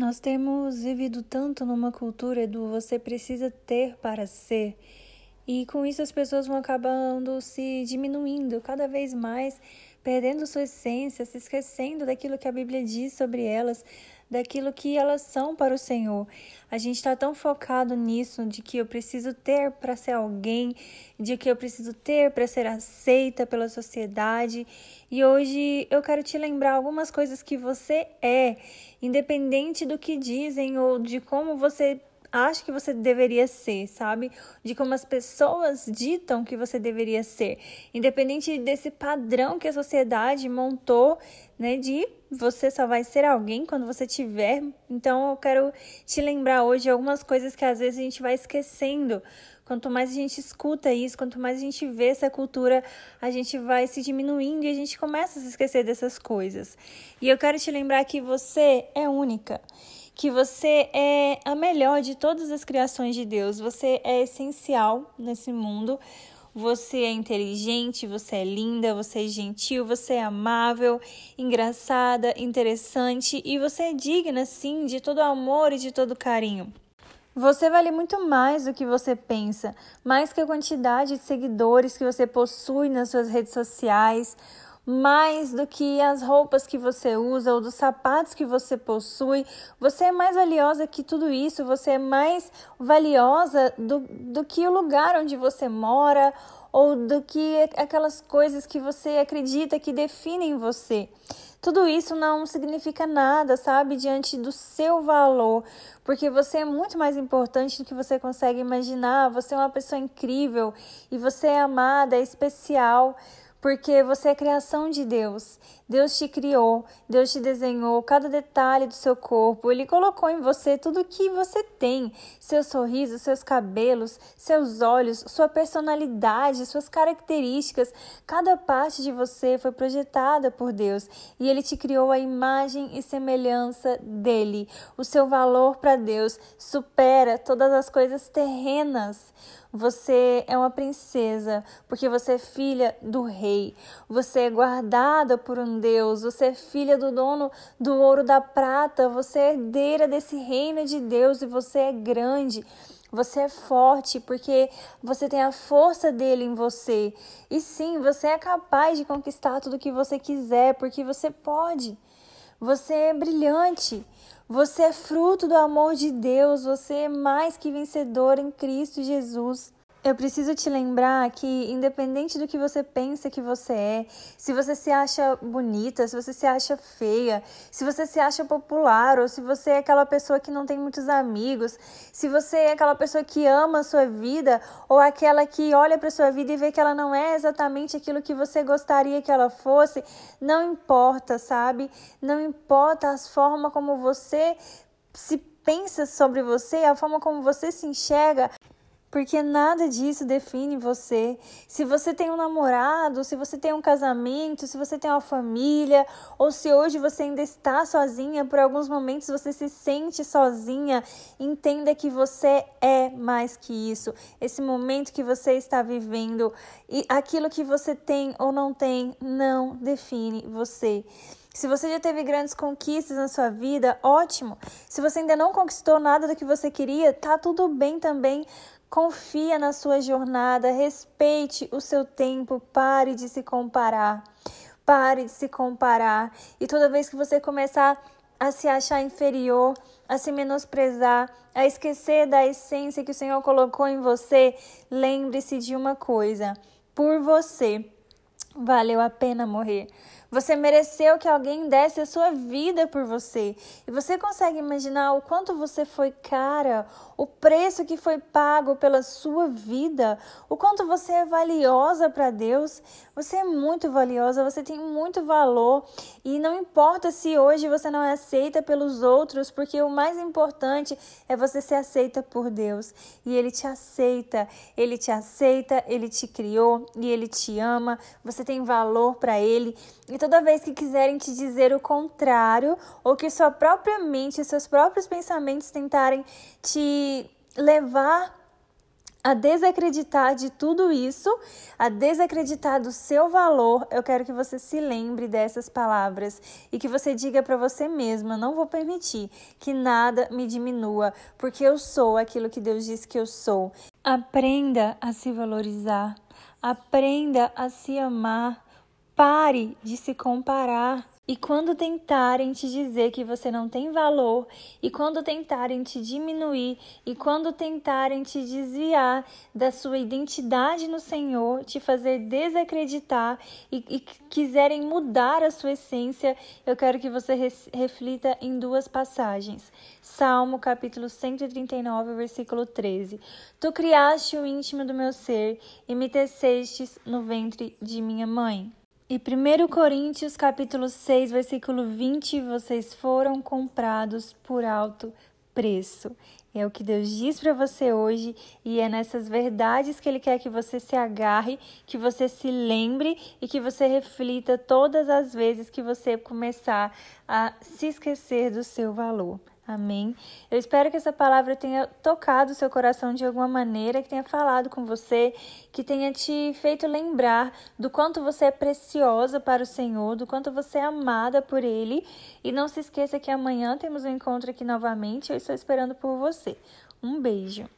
Nós temos vivido tanto numa cultura do você precisa ter para ser, e com isso as pessoas vão acabando se diminuindo cada vez mais, perdendo sua essência, se esquecendo daquilo que a Bíblia diz sobre elas, daquilo que elas são para o Senhor. A gente está tão focado nisso, de que eu preciso ter para ser alguém, de que eu preciso ter para ser aceita pela sociedade. E hoje eu quero te lembrar algumas coisas que você é, independente do que dizem ou de como você acha que você deveria ser, sabe? De como as pessoas ditam que você deveria ser, independente desse padrão que a sociedade montou, né, de você só vai ser alguém quando você tiver. Então eu quero te lembrar hoje algumas coisas que às vezes a gente vai esquecendo. Quanto mais a gente escuta isso, quanto mais a gente vê essa cultura, a gente vai se diminuindo e a gente começa a se esquecer dessas coisas. E eu quero te lembrar que você é única que você é a melhor de todas as criações de Deus. Você é essencial nesse mundo. Você é inteligente, você é linda, você é gentil, você é amável, engraçada, interessante e você é digna, sim, de todo amor e de todo carinho. Você vale muito mais do que você pensa, mais que a quantidade de seguidores que você possui nas suas redes sociais mais do que as roupas que você usa ou dos sapatos que você possui. Você é mais valiosa que tudo isso, você é mais valiosa do, do que o lugar onde você mora ou do que aquelas coisas que você acredita que definem você. Tudo isso não significa nada, sabe, diante do seu valor, porque você é muito mais importante do que você consegue imaginar. Você é uma pessoa incrível e você é amada, é especial porque você é criação de Deus. Deus te criou, Deus te desenhou cada detalhe do seu corpo. Ele colocou em você tudo o que você tem: seu sorriso, seus cabelos, seus olhos, sua personalidade, suas características. Cada parte de você foi projetada por Deus e ele te criou a imagem e semelhança dele. O seu valor para Deus supera todas as coisas terrenas. Você é uma princesa, porque você é filha do rei. Você é guardada por um Deus. Você é filha do dono do ouro da prata. Você é herdeira desse reino de Deus e você é grande. Você é forte porque você tem a força dele em você. E sim, você é capaz de conquistar tudo que você quiser, porque você pode. Você é brilhante. Você é fruto do amor de Deus. Você é mais que vencedor em Cristo Jesus. Eu preciso te lembrar que, independente do que você pensa que você é, se você se acha bonita, se você se acha feia, se você se acha popular, ou se você é aquela pessoa que não tem muitos amigos, se você é aquela pessoa que ama a sua vida, ou aquela que olha para sua vida e vê que ela não é exatamente aquilo que você gostaria que ela fosse, não importa, sabe? Não importa as formas como você se pensa sobre você, a forma como você se enxerga, porque nada disso define você. Se você tem um namorado, se você tem um casamento, se você tem uma família, ou se hoje você ainda está sozinha, por alguns momentos você se sente sozinha, entenda que você é mais que isso. Esse momento que você está vivendo e aquilo que você tem ou não tem não define você. Se você já teve grandes conquistas na sua vida, ótimo. Se você ainda não conquistou nada do que você queria, tá tudo bem também. Confia na sua jornada, respeite o seu tempo, pare de se comparar. Pare de se comparar. E toda vez que você começar a se achar inferior, a se menosprezar, a esquecer da essência que o Senhor colocou em você, lembre-se de uma coisa: por você valeu a pena morrer. Você mereceu que alguém desse a sua vida por você. E você consegue imaginar o quanto você foi cara, o preço que foi pago pela sua vida, o quanto você é valiosa para Deus. Você é muito valiosa, você tem muito valor e não importa se hoje você não é aceita pelos outros, porque o mais importante é você ser aceita por Deus. E ele te aceita, ele te aceita, ele te criou e ele te ama. Você tem valor para ele. E toda vez que quiserem te dizer o contrário, ou que sua própria mente, seus próprios pensamentos tentarem te levar a desacreditar de tudo isso, a desacreditar do seu valor, eu quero que você se lembre dessas palavras e que você diga para você mesma: não vou permitir que nada me diminua, porque eu sou aquilo que Deus disse que eu sou. Aprenda a se valorizar, aprenda a se amar, pare de se comparar. E quando tentarem te dizer que você não tem valor, e quando tentarem te diminuir, e quando tentarem te desviar da sua identidade no Senhor, te fazer desacreditar e, e quiserem mudar a sua essência, eu quero que você reflita em duas passagens. Salmo capítulo 139, versículo 13. Tu criaste o íntimo do meu ser e me tecestes no ventre de minha mãe. E 1 Coríntios capítulo 6, versículo 20, vocês foram comprados por alto preço. É o que Deus diz para você hoje e é nessas verdades que Ele quer que você se agarre, que você se lembre e que você reflita todas as vezes que você começar a se esquecer do seu valor. Amém. Eu espero que essa palavra tenha tocado o seu coração de alguma maneira, que tenha falado com você, que tenha te feito lembrar do quanto você é preciosa para o Senhor, do quanto você é amada por Ele. E não se esqueça que amanhã temos um encontro aqui novamente. Eu estou esperando por você. Um beijo.